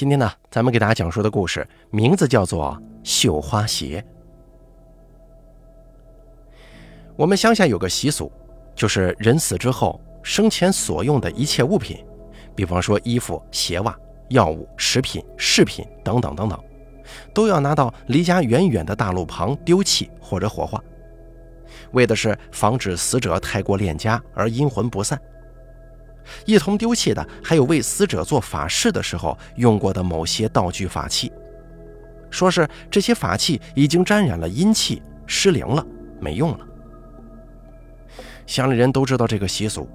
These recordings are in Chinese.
今天呢，咱们给大家讲述的故事名字叫做《绣花鞋》。我们乡下有个习俗，就是人死之后，生前所用的一切物品，比方说衣服、鞋袜、药物、食品、饰品等等等等，都要拿到离家远远的大路旁丢弃或者火化，为的是防止死者太过恋家而阴魂不散。一同丢弃的还有为死者做法事的时候用过的某些道具法器，说是这些法器已经沾染了阴气，失灵了，没用了。乡里人都知道这个习俗，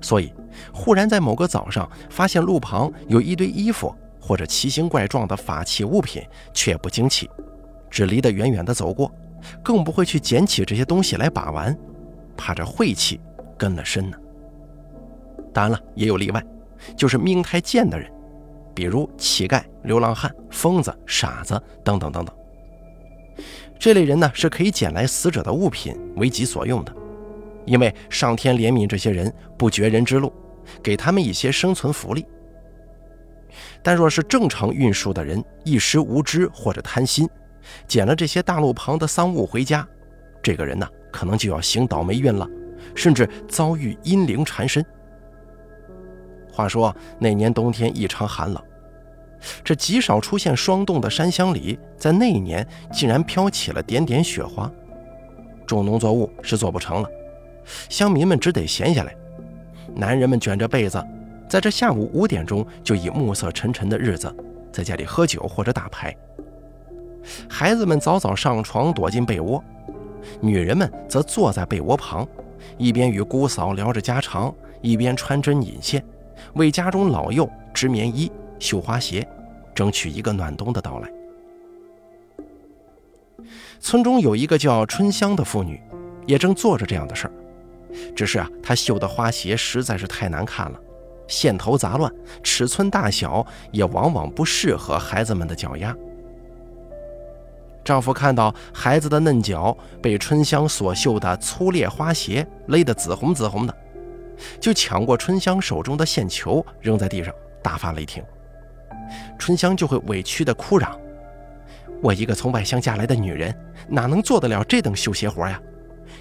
所以忽然在某个早上发现路旁有一堆衣服或者奇形怪状的法器物品，却不惊奇，只离得远远的走过，更不会去捡起这些东西来把玩，怕这晦气跟了身呢。当然了，也有例外，就是命太贱的人，比如乞丐、流浪汉、疯子、傻子等等等等。这类人呢，是可以捡来死者的物品为己所用的，因为上天怜悯这些人，不绝人之路，给他们一些生存福利。但若是正常运输的人一时无知或者贪心，捡了这些大路旁的丧物回家，这个人呢，可能就要行倒霉运了，甚至遭遇阴灵缠身。话说那年冬天异常寒冷，这极少出现霜冻的山乡里，在那一年竟然飘起了点点雪花，种农作物是做不成了，乡民们只得闲下来。男人们卷着被子，在这下午五点钟就以暮色沉沉的日子，在家里喝酒或者打牌。孩子们早早上床躲进被窝，女人们则坐在被窝旁，一边与姑嫂聊着家常，一边穿针引线。为家中老幼织棉衣、绣花鞋，争取一个暖冬的到来。村中有一个叫春香的妇女，也正做着这样的事儿。只是啊，她绣的花鞋实在是太难看了，线头杂乱，尺寸大小也往往不适合孩子们的脚丫。丈夫看到孩子的嫩脚被春香所绣的粗劣花鞋勒得紫红紫红的。就抢过春香手中的线球，扔在地上，大发雷霆。春香就会委屈地哭嚷：“我一个从外乡嫁来的女人，哪能做得了这等绣鞋活呀？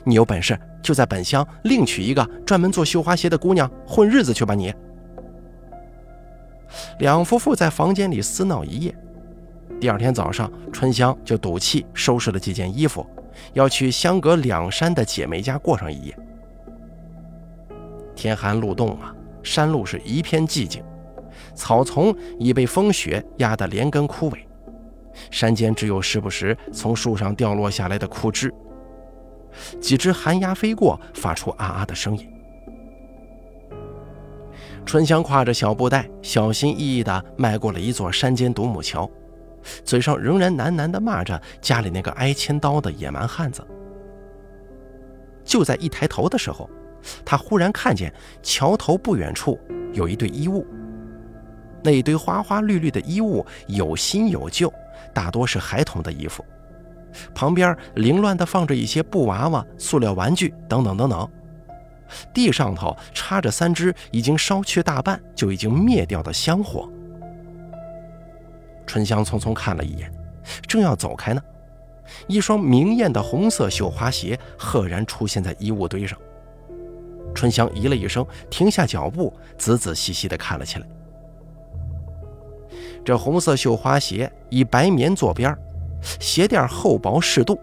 你有本事就在本乡另娶一个专门做绣花鞋的姑娘混日子去吧！”你两夫妇在房间里厮闹一夜。第二天早上，春香就赌气收拾了几件衣服，要去相隔两山的姐妹家过上一夜。天寒路冻啊，山路是一片寂静，草丛已被风雪压得连根枯萎，山间只有时不时从树上掉落下来的枯枝。几只寒鸦飞过，发出啊啊的声音。春香挎着小布袋，小心翼翼地迈过了一座山间独木桥，嘴上仍然喃喃地骂着家里那个挨千刀的野蛮汉子。就在一抬头的时候。他忽然看见桥头不远处有一堆衣物，那一堆花花绿绿的衣物有新有旧，大多是孩童的衣服。旁边凌乱地放着一些布娃娃、塑料玩具等等等等。地上头插着三支已经烧去大半就已经灭掉的香火。春香匆匆看了一眼，正要走开呢，一双明艳的红色绣花鞋赫然出现在衣物堆上。春香咦了一声，停下脚步，仔仔细细地看了起来。这红色绣花鞋以白棉做边鞋垫厚薄适度，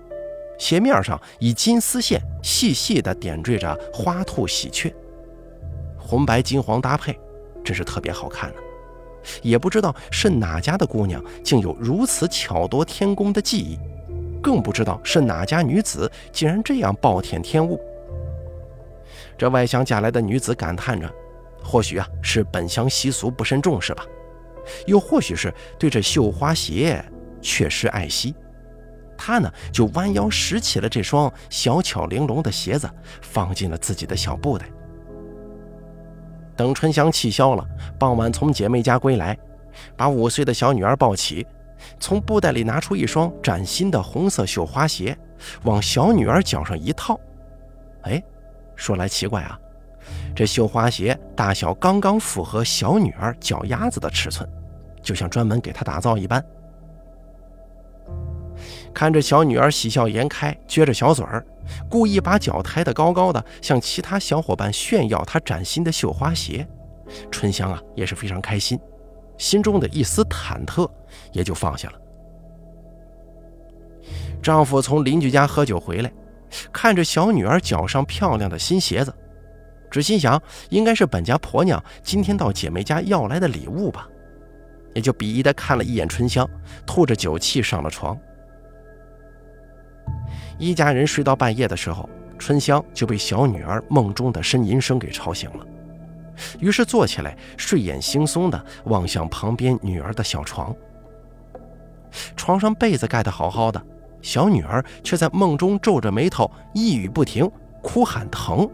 鞋面上以金丝线细细地点缀着花兔喜鹊，红白金黄搭配，真是特别好看呢。也不知道是哪家的姑娘竟有如此巧夺天工的技艺，更不知道是哪家女子竟然这样暴殄天物。这外乡嫁来的女子感叹着：“或许啊，是本乡习俗不甚重视吧；又或许是对这绣花鞋确实爱惜。她呢，就弯腰拾起了这双小巧玲珑的鞋子，放进了自己的小布袋。等春香气消了，傍晚从姐妹家归来，把五岁的小女儿抱起，从布袋里拿出一双崭新的红色绣花鞋，往小女儿脚上一套。哎。”说来奇怪啊，这绣花鞋大小刚刚符合小女儿脚丫子的尺寸，就像专门给她打造一般。看着小女儿喜笑颜开，撅着小嘴儿，故意把脚抬得高高的，向其他小伙伴炫耀她崭新的绣花鞋，春香啊也是非常开心，心中的一丝忐忑也就放下了。丈夫从邻居家喝酒回来，看着小女儿脚上漂亮的新鞋子，只心想应该是本家婆娘今天到姐妹家要来的礼物吧，也就鄙夷地看了一眼春香，吐着酒气上了床。一家人睡到半夜的时候，春香就被小女儿梦中的呻吟声给吵醒了，于是坐起来，睡眼惺忪地望向旁边女儿的小床。床上被子盖得好好的，小女儿却在梦中皱着眉头，一语不停，哭喊疼。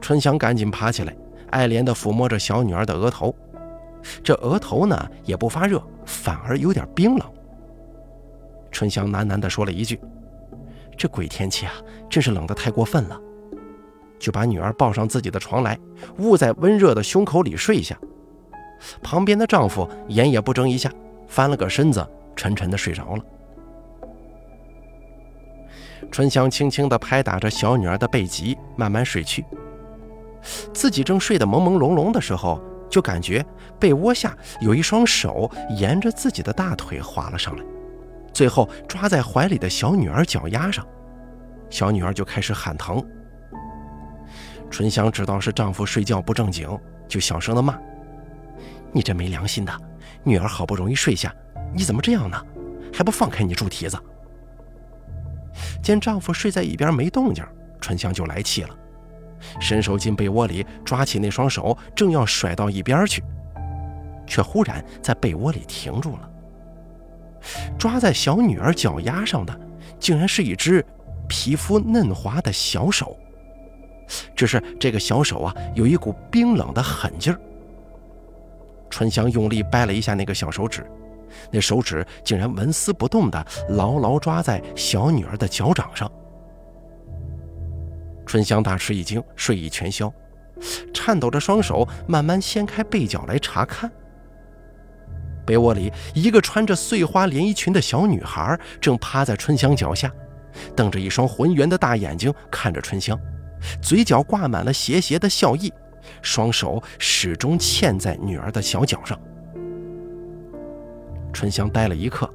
春香赶紧爬起来，爱怜地抚摸着小女儿的额头，这额头呢也不发热，反而有点冰冷。春香喃喃地说了一句：“这鬼天气啊，真是冷得太过分了。”就把女儿抱上自己的床来，捂在温热的胸口里睡下。旁边的丈夫眼也不睁一下，翻了个身子，沉沉地睡着了。春香轻轻地拍打着小女儿的背脊，慢慢睡去。自己正睡得朦朦胧胧的时候，就感觉被窝下有一双手沿着自己的大腿滑了上来。最后抓在怀里的小女儿脚丫上，小女儿就开始喊疼。春香知道是丈夫睡觉不正经，就小声的骂：“你这没良心的，女儿好不容易睡下，你怎么这样呢？还不放开你猪蹄子！”见丈夫睡在一边没动静，春香就来气了，伸手进被窝里抓起那双手，正要甩到一边去，却忽然在被窝里停住了。抓在小女儿脚丫上的，竟然是一只皮肤嫩滑的小手。只是这个小手啊，有一股冰冷的狠劲儿。春香用力掰了一下那个小手指，那手指竟然纹丝不动地牢牢抓在小女儿的脚掌上。春香大吃一惊，睡意全消，颤抖着双手慢慢掀开被角来查看。被窝里，一个穿着碎花连衣裙的小女孩正趴在春香脚下，瞪着一双浑圆的大眼睛看着春香，嘴角挂满了邪邪的笑意，双手始终嵌在女儿的小脚上。春香呆了一刻，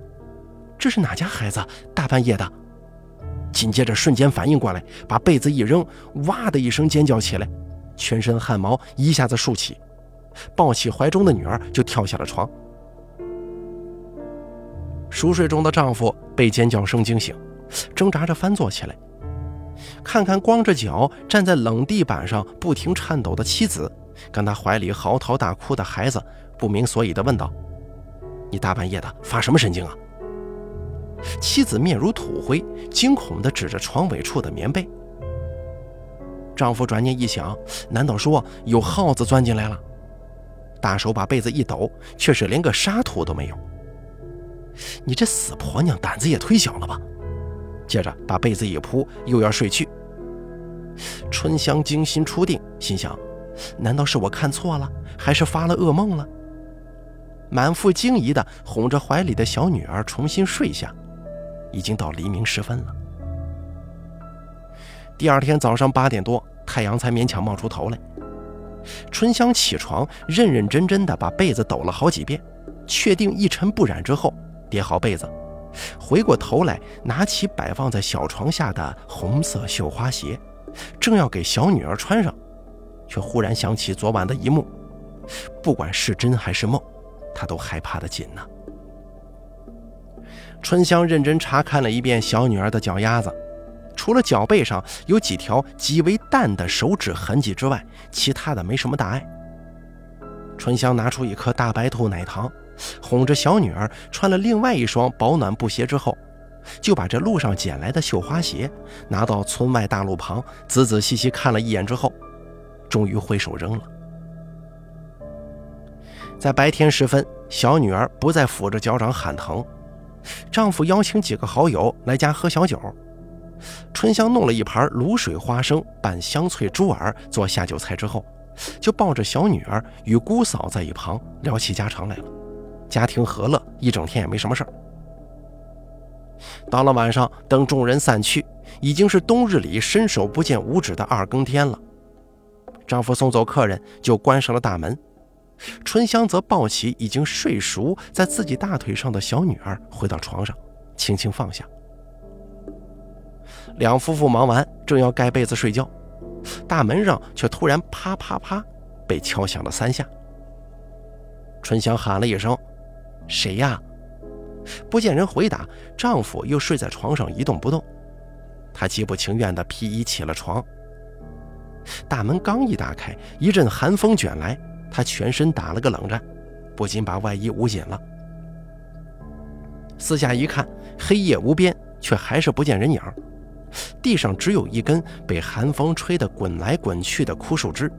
这是哪家孩子？大半夜的。紧接着瞬间反应过来，把被子一扔，哇的一声尖叫起来，全身汗毛一下子竖起，抱起怀中的女儿就跳下了床。熟睡中的丈夫被尖叫声惊醒，挣扎着翻坐起来，看看光着脚站在冷地板上不停颤抖的妻子，跟他怀里嚎啕大哭的孩子，不明所以地问道：“你大半夜的发什么神经啊？”妻子面如土灰，惊恐地指着床尾处的棉被。丈夫转念一想，难道说有耗子钻进来了？大手把被子一抖，却是连个沙土都没有。你这死婆娘胆子也忒小了吧！接着把被子一铺，又要睡去。春香惊心初定，心想：难道是我看错了，还是发了噩梦了？满腹惊疑地哄着怀里的小女儿重新睡下。已经到黎明时分了。第二天早上八点多，太阳才勉强冒出头来。春香起床，认认真真地把被子抖了好几遍，确定一尘不染之后。叠好被子，回过头来，拿起摆放在小床下的红色绣花鞋，正要给小女儿穿上，却忽然想起昨晚的一幕，不管是真还是梦，他都害怕的紧呢。春香认真查看了一遍小女儿的脚丫子，除了脚背上有几条极为淡的手指痕迹之外，其他的没什么大碍。春香拿出一颗大白兔奶糖。哄着小女儿穿了另外一双保暖布鞋之后，就把这路上捡来的绣花鞋拿到村外大路旁，仔仔细细看了一眼之后，终于挥手扔了。在白天时分，小女儿不再抚着脚掌喊疼，丈夫邀请几个好友来家喝小酒，春香弄了一盘卤水花生拌香脆猪耳做下酒菜之后，就抱着小女儿与姑嫂在一旁聊起家常来了，家庭和乐，一整天也没什么事儿。到了晚上，等众人散去，已经是冬日里伸手不见五指的二更天了。丈夫送走客人，就关上了大门。春香则抱起已经睡熟在自己大腿上的小女儿，回到床上，轻轻放下。两夫妇忙完，正要盖被子睡觉，大门上却突然啪啪啪被敲响了三下。春香喊了一声：“谁呀？”不见人回答，丈夫又睡在床上一动不动。她极不情愿地披衣起了床。大门刚一打开，一阵寒风卷来，她全身打了个冷战，不禁把外衣捂紧了。四下一看，黑夜无边，却还是不见人影。地上只有一根被寒风吹得滚来滚去的枯树枝，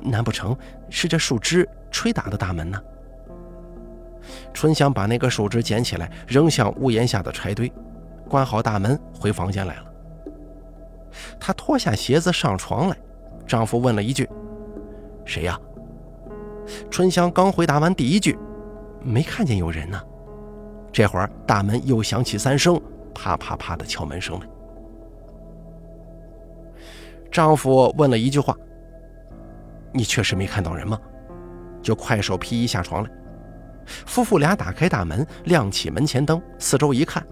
难不成是这树枝吹打的大门呢？春香把那个树枝捡起来，扔向屋檐下的柴堆，关好大门，回房间来了。她脱下鞋子上床来，丈夫问了一句：“谁呀？”春香刚回答完第一句，没看见有人呢。这会儿大门又响起三声啪啪啪的敲门声来。丈夫问了一句话：“你确实没看到人吗？”就快手披衣下床来。夫妇俩打开大门，亮起门前灯，四周一看，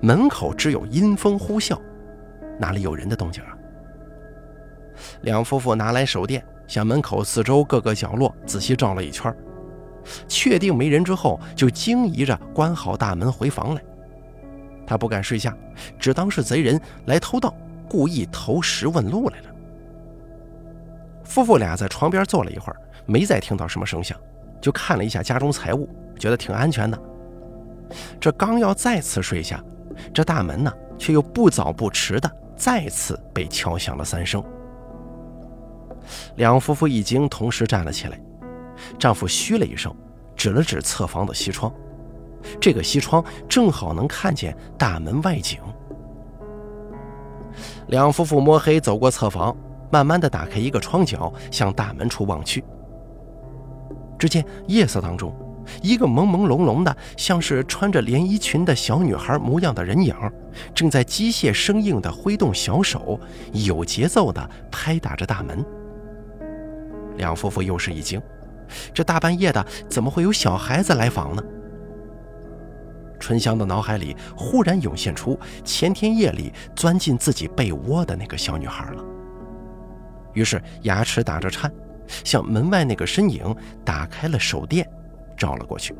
门口只有阴风呼啸，哪里有人的动静啊？两夫妇拿来手电，向门口四周各个角落仔细照了一圈，确定没人之后，就惊疑着关好大门回房来。他不敢睡下，只当是贼人来偷盗，故意投石问路来了。夫妇俩在床边坐了一会儿，没再听到什么声响。就看了一下家中财物，觉得挺安全的。这刚要再次睡下，这大门呢，却又不早不迟的再次被敲响了三声。两夫妇一惊，同时站了起来。丈夫嘘了一声，指了指侧房的西窗，这个西窗正好能看见大门外景。两夫妇摸黑走过侧房，慢慢的打开一个窗角，向大门处望去。只见夜色当中，一个朦朦胧胧的、像是穿着连衣裙的小女孩模样的人影，正在机械生硬地挥动小手，有节奏地拍打着大门。两夫妇又是一惊，这大半夜的，怎么会有小孩子来访呢？春香的脑海里忽然涌现出前天夜里钻进自己被窝的那个小女孩了，于是牙齿打着颤。向门外那个身影打开了手电，照了过去。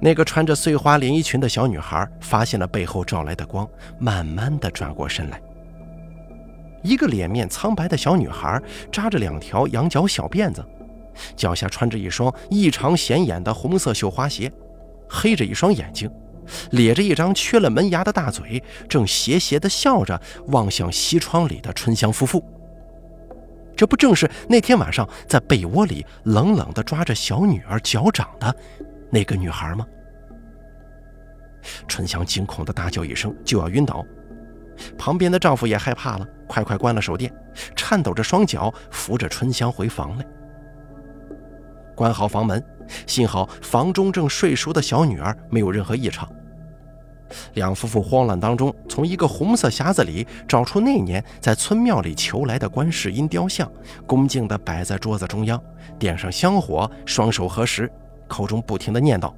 那个穿着碎花连衣裙的小女孩发现了背后照来的光，慢慢的转过身来。一个脸面苍白的小女孩，扎着两条羊角小辫子，脚下穿着一双异常显眼的红色绣花鞋，黑着一双眼睛，咧着一张缺了门牙的大嘴，正斜斜的笑着望向西窗里的春香夫妇。这不正是那天晚上在被窝里冷冷地抓着小女儿脚掌的那个女孩吗？春香惊恐地大叫一声，就要晕倒。旁边的丈夫也害怕了，快快关了手电，颤抖着双脚扶着春香回房来。关好房门，幸好房中正睡熟的小女儿没有任何异常。两夫妇慌乱当中，从一个红色匣子里找出那年在村庙里求来的观世音雕像，恭敬地摆在桌子中央，点上香火，双手合十，口中不停地念叨：“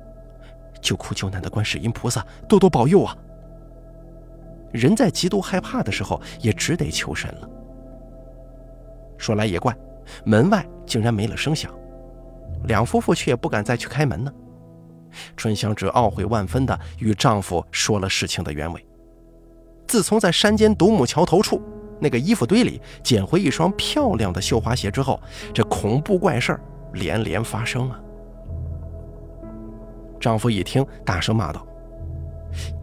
救苦救难的观世音菩萨，多多保佑啊！”人在极度害怕的时候，也只得求神了。说来也怪，门外竟然没了声响，两夫妇却也不敢再去开门呢。春香只懊悔万分地与丈夫说了事情的原委。自从在山间独木桥头处那个衣服堆里捡回一双漂亮的绣花鞋之后，这恐怖怪事儿连连发生啊！丈夫一听，大声骂道：“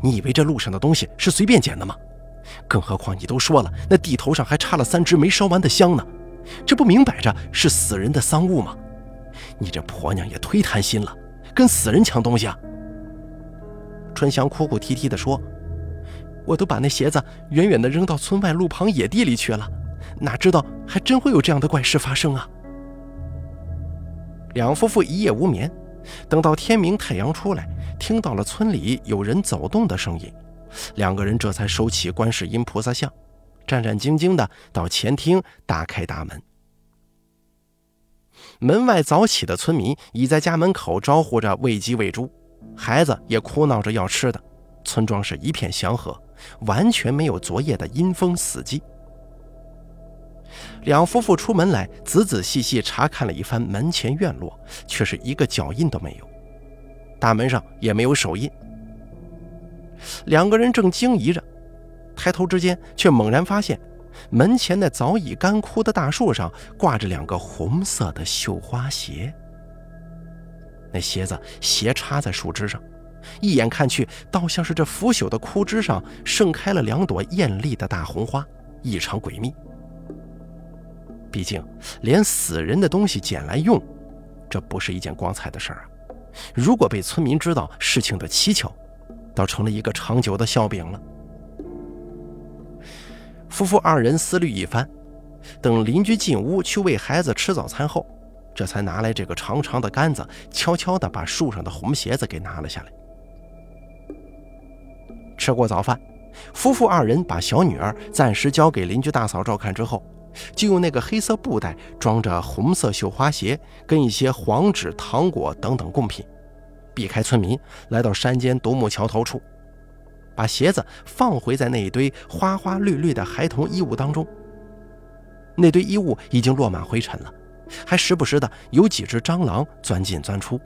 你以为这路上的东西是随便捡的吗？更何况你都说了，那地头上还插了三支没烧完的香呢，这不明摆着是死人的丧物吗？你这婆娘也忒贪心了！”跟死人抢东西啊！春香哭哭啼啼地说：“我都把那鞋子远远地扔到村外路旁野地里去了，哪知道还真会有这样的怪事发生啊！两夫妇一夜无眠，等到天明，太阳出来，听到了村里有人走动的声音，两个人这才收起观世音菩萨像，战战兢兢的到前厅打开大门。门外早起的村民已在家门口招呼着喂鸡喂猪，孩子也哭闹着要吃的，村庄是一片祥和，完全没有昨夜的阴风死寂。两夫妇出门来，仔仔细细查看了一番门前院落，却是一个脚印都没有，大门上也没有手印。两个人正惊疑着，抬头之间却猛然发现，门前那早已干枯的大树上挂着两个红色的绣花鞋。那鞋子斜插在树枝上，一眼看去，倒像是这腐朽的枯枝上盛开了两朵艳丽的大红花，异常诡秘。毕竟，连死人的东西捡来用，这不是一件光彩的事儿啊！如果被村民知道事情的蹊跷，倒成了一个长久的笑柄了。夫妇二人思虑一番，等邻居进屋去喂孩子吃早餐后，这才拿来这个长长的杆子，悄悄地把树上的红鞋子给拿了下来。吃过早饭，夫妇二人把小女儿暂时交给邻居大嫂照看之后。就用那个黑色布袋装着红色绣花鞋，跟一些黄纸、糖果等等贡品，避开村民，来到山间独木桥头处，把鞋子放回在那一堆花花绿绿的孩童衣物当中。那堆衣物已经落满灰尘了，还时不时的有几只蟑螂钻进钻出。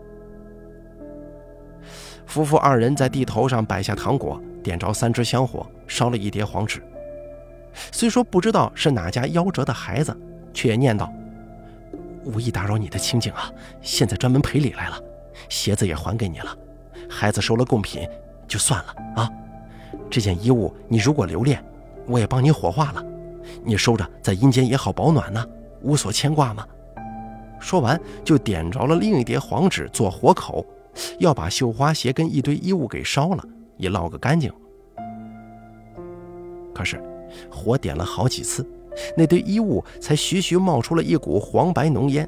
夫妇二人在地头上摆下糖果，点着三支香火，烧了一叠黄纸。虽说不知道是哪家夭折的孩子，却也念叨：“无意打扰你的清静啊，现在专门赔礼来了，鞋子也还给你了，孩子收了贡品就算了啊。这件衣物你如果留恋，我也帮你火化了，你收着在阴间也好保暖呢，无所牵挂嘛。”说完就点着了另一叠黄纸做火口，要把绣花鞋跟一堆衣物给烧了，也捞个干净。可是。火点了好几次，那堆衣物才徐徐冒出了一股黄白浓烟。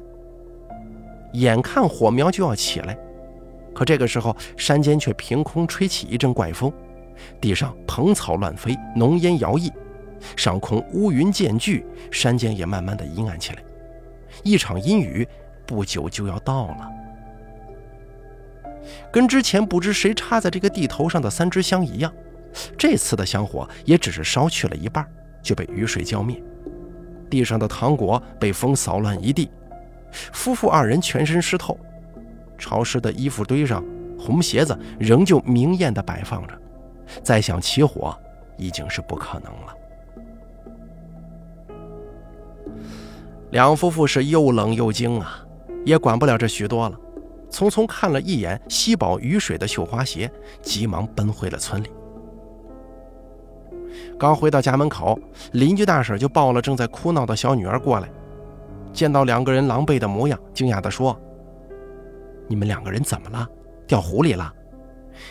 眼看火苗就要起来，可这个时候山间却凭空吹起一阵怪风，地上蓬草乱飞，浓烟摇曳，上空乌云渐聚，山间也慢慢的阴暗起来。一场阴雨不久就要到了。跟之前不知谁插在这个地头上的三支香一样。这次的香火也只是烧去了一半，就被雨水浇灭。地上的糖果被风扫乱一地，夫妇二人全身湿透，潮湿的衣服堆上，红鞋子仍旧明艳地摆放着。再想起火，已经是不可能了。两夫妇是又冷又惊啊，也管不了这许多了，匆匆看了一眼吸饱雨水的绣花鞋，急忙奔回了村里。刚回到家门口，邻居大婶就抱了正在哭闹的小女儿过来。见到两个人狼狈的模样，惊讶地说：“你们两个人怎么了？掉湖里了？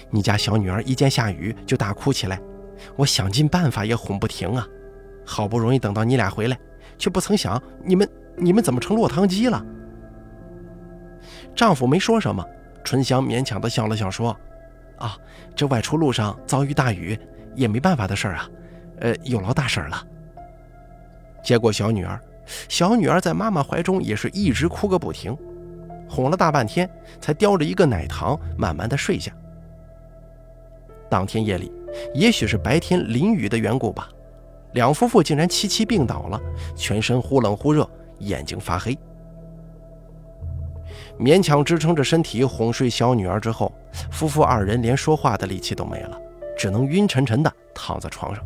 你家小女儿一见下雨就大哭起来，我想尽办法也哄不停啊！好不容易等到你俩回来，却不曾想你们你们怎么成落汤鸡了？”丈夫没说什么，春香勉强地笑了笑说：“啊，这外出路上遭遇大雨，也没办法的事儿啊。”呃，有劳大婶了。接过小女儿，小女儿在妈妈怀中也是一直哭个不停，哄了大半天，才叼着一个奶糖慢慢的睡下。当天夜里，也许是白天淋雨的缘故吧，两夫妇竟然齐齐病倒了，全身忽冷忽热，眼睛发黑。勉强支撑着身体哄睡小女儿之后，夫妇二人连说话的力气都没了，只能晕沉沉的躺在床上。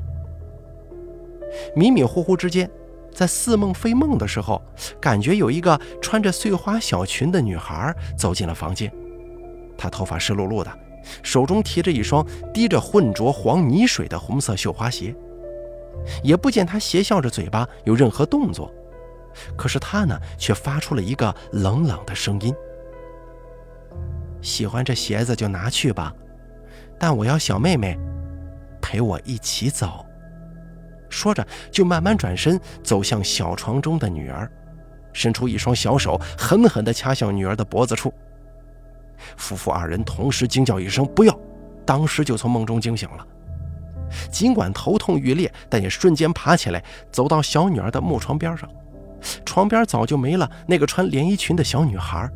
迷迷糊糊之间，在似梦非梦的时候，感觉有一个穿着碎花小裙的女孩走进了房间。她头发湿漉漉的，手中提着一双滴着浑浊黄泥水的红色绣花鞋。也不见她邪笑着嘴巴有任何动作，可是她呢，却发出了一个冷冷的声音：“喜欢这鞋子就拿去吧，但我要小妹妹陪我一起走。”说着就慢慢转身走向小床中的女儿，伸出一双小手，狠狠地掐向女儿的脖子处。夫妇二人同时惊叫一声“不要”，当时就从梦中惊醒了。尽管头痛欲裂，但也瞬间爬起来，走到小女儿的木床边上。床边早就没了那个穿连衣裙的小女孩，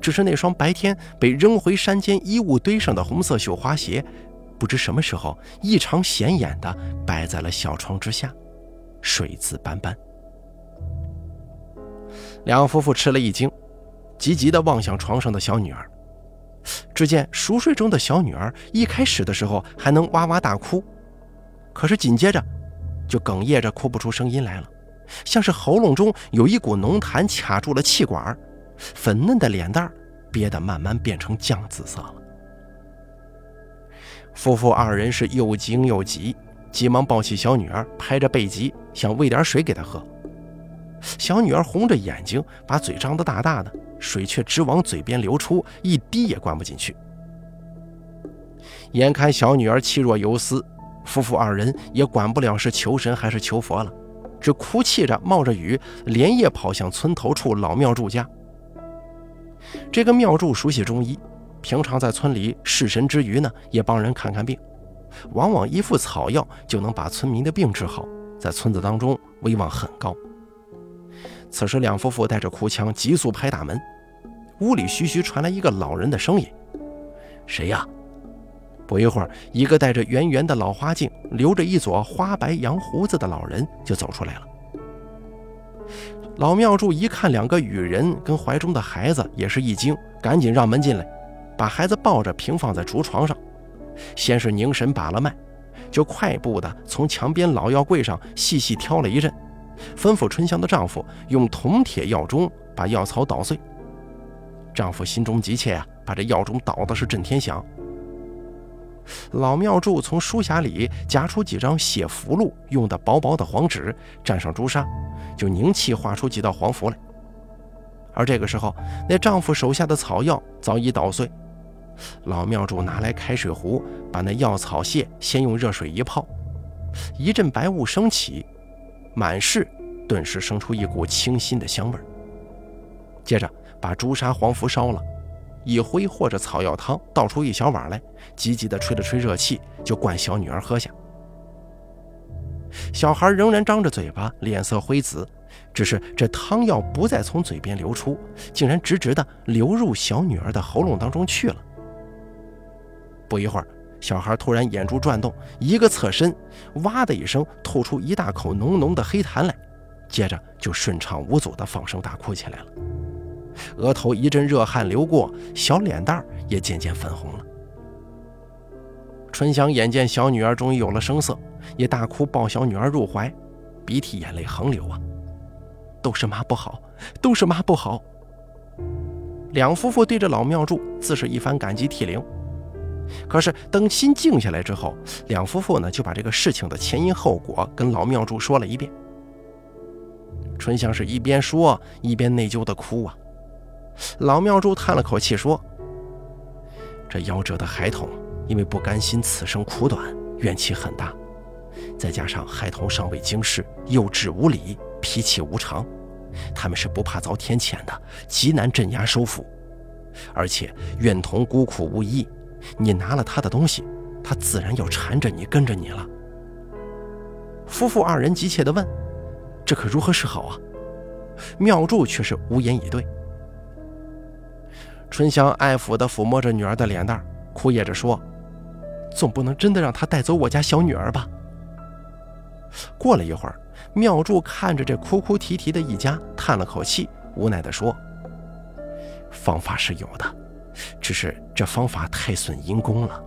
只是那双白天被扔回山间衣物堆上的红色绣花鞋，不知什么时候异常显眼的摆在了小床之下，水渍斑斑。两夫妇吃了一惊，急急地望向床上的小女儿。只见熟睡中的小女儿一开始的时候还能哇哇大哭，可是紧接着就哽咽着哭不出声音来了，像是喉咙中有一股浓痰卡住了气管，粉嫩的脸蛋憋得慢慢变成酱紫色了。夫妇二人是又惊又急，急忙抱起小女儿，拍着背脊想喂点水给她喝。小女儿红着眼睛，把嘴张得大大的。水却直往嘴边流出，一滴也灌不进去。眼看小女儿气若游丝，夫妇二人也管不了是求神还是求佛了，只哭泣着冒着雨，连夜跑向村头处老庙祝家。这个庙祝熟悉中医，平常在村里侍神之余呢，也帮人看看病，往往一副草药就能把村民的病治好，在村子当中威望很高。此时，两夫妇带着哭腔急速拍大门，屋里徐徐传来一个老人的声音：“谁呀？”不一会儿，一个戴着圆圆的老花镜、留着一撮花白羊胡子的老人就走出来了。老庙祝一看两个女人跟怀中的孩子，也是一惊，赶紧让门进来，把孩子抱着平放在竹床上，先是凝神把了脉，就快步的从墙边老药柜上细细挑了一阵。吩咐春香的丈夫用铜铁药盅把药草捣碎。丈夫心中急切啊，把这药盅捣的是震天响。老庙祝从书匣里夹出几张写符箓用的薄薄的黄纸，蘸上朱砂，就凝气画出几道黄符来。而这个时候，那丈夫手下的草药早已捣碎。老庙主拿来开水壶，把那药草屑先用热水一泡，一阵白雾升起。满室顿时生出一股清新的香味儿。接着把朱砂黄符烧了，一挥或者草药汤倒出一小碗来，急急地吹了吹热气，就灌小女儿喝下。小孩仍然张着嘴巴，脸色灰紫，只是这汤药不再从嘴边流出，竟然直直地流入小女儿的喉咙当中去了。不一会儿。小孩突然眼珠转动，一个侧身，哇的一声吐出一大口浓浓的黑痰来，接着就顺畅无阻地放声大哭起来了。额头一阵热汗流过，小脸蛋也渐渐粉红了。春香眼见小女儿终于有了声色，也大哭抱小女儿入怀，鼻涕眼泪横流啊！都是妈不好，都是妈不好。两夫妇对着老庙祝自是一番感激涕零。可是等心静下来之后，两夫妇呢就把这个事情的前因后果跟老庙祝说了一遍。春香是一边说一边内疚的哭啊。老庙祝叹了口气说：“这夭折的孩童因为不甘心此生苦短，怨气很大，再加上孩童尚未经世，幼稚无礼，脾气无常，他们是不怕遭天谴的，极难镇压收服。而且怨童孤苦无依。”你拿了他的东西，他自然要缠着你，跟着你了。夫妇二人急切地问：“这可如何是好啊？”妙祝却是无言以对。春香爱抚地抚摸着女儿的脸蛋，哭咽着说：“总不能真的让他带走我家小女儿吧？”过了一会儿，妙祝看着这哭哭啼啼的一家，叹了口气，无奈地说：“方法是有的。”只是这方法太损阴功了，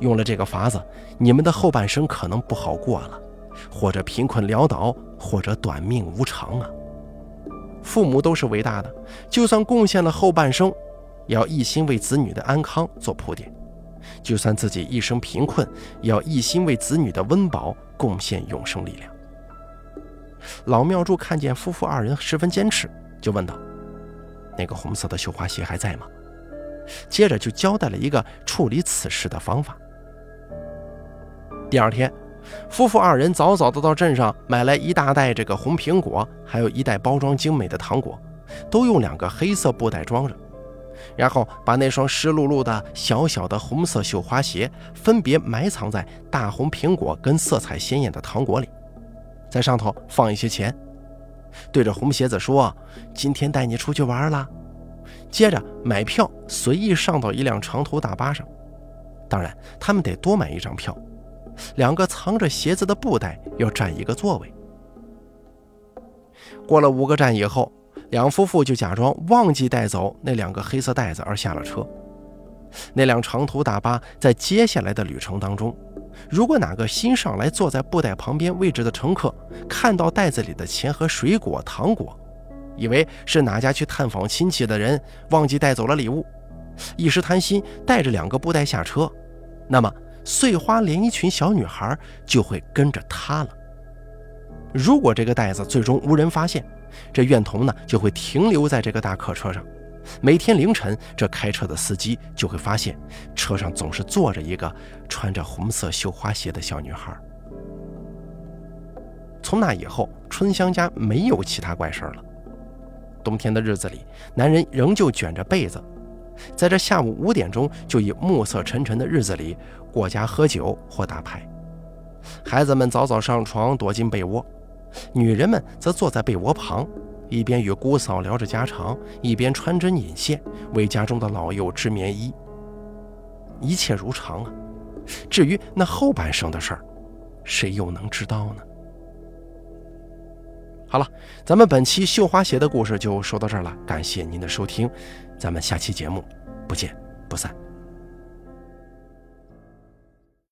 用了这个法子，你们的后半生可能不好过了，或者贫困潦倒，或者短命无常啊。父母都是伟大的，就算贡献了后半生，也要一心为子女的安康做铺垫；就算自己一生贫困，也要一心为子女的温饱贡献永生力量。老庙祝看见夫妇二人十分坚持，就问道：“那个红色的绣花鞋还在吗？”接着就交代了一个处理此事的方法。第二天，夫妇二人早早的到镇上买来一大袋这个红苹果，还有一袋包装精美的糖果，都用两个黑色布袋装着，然后把那双湿漉漉的小小的红色绣花鞋分别埋藏在大红苹果跟色彩鲜艳的糖果里，在上头放一些钱，对着红鞋子说：“今天带你出去玩了。”接着买票，随意上到一辆长途大巴上，当然他们得多买一张票。两个藏着鞋子的布袋要占一个座位。过了五个站以后，两夫妇就假装忘记带走那两个黑色袋子而下了车。那辆长途大巴在接下来的旅程当中，如果哪个新上来坐在布袋旁边位置的乘客看到袋子里的钱和水果、糖果，以为是哪家去探访亲戚的人忘记带走了礼物，一时贪心带着两个布袋下车，那么。碎花连衣裙小女孩就会跟着他了。如果这个袋子最终无人发现，这怨童呢就会停留在这个大客车上。每天凌晨，这开车的司机就会发现车上总是坐着一个穿着红色绣花鞋的小女孩。从那以后，春香家没有其他怪事了。冬天的日子里，男人仍旧卷着被子。在这下午五点钟，就以暮色沉沉的日子里过家喝酒或打牌。孩子们早早上床躲进被窝，女人们则坐在被窝旁，一边与姑嫂聊着家常，一边穿针引线为家中的老幼织棉衣。一切如常啊。至于那后半生的事儿，谁又能知道呢？好了，咱们本期绣花鞋的故事就说到这儿了，感谢您的收听。咱们下期节目不见不散。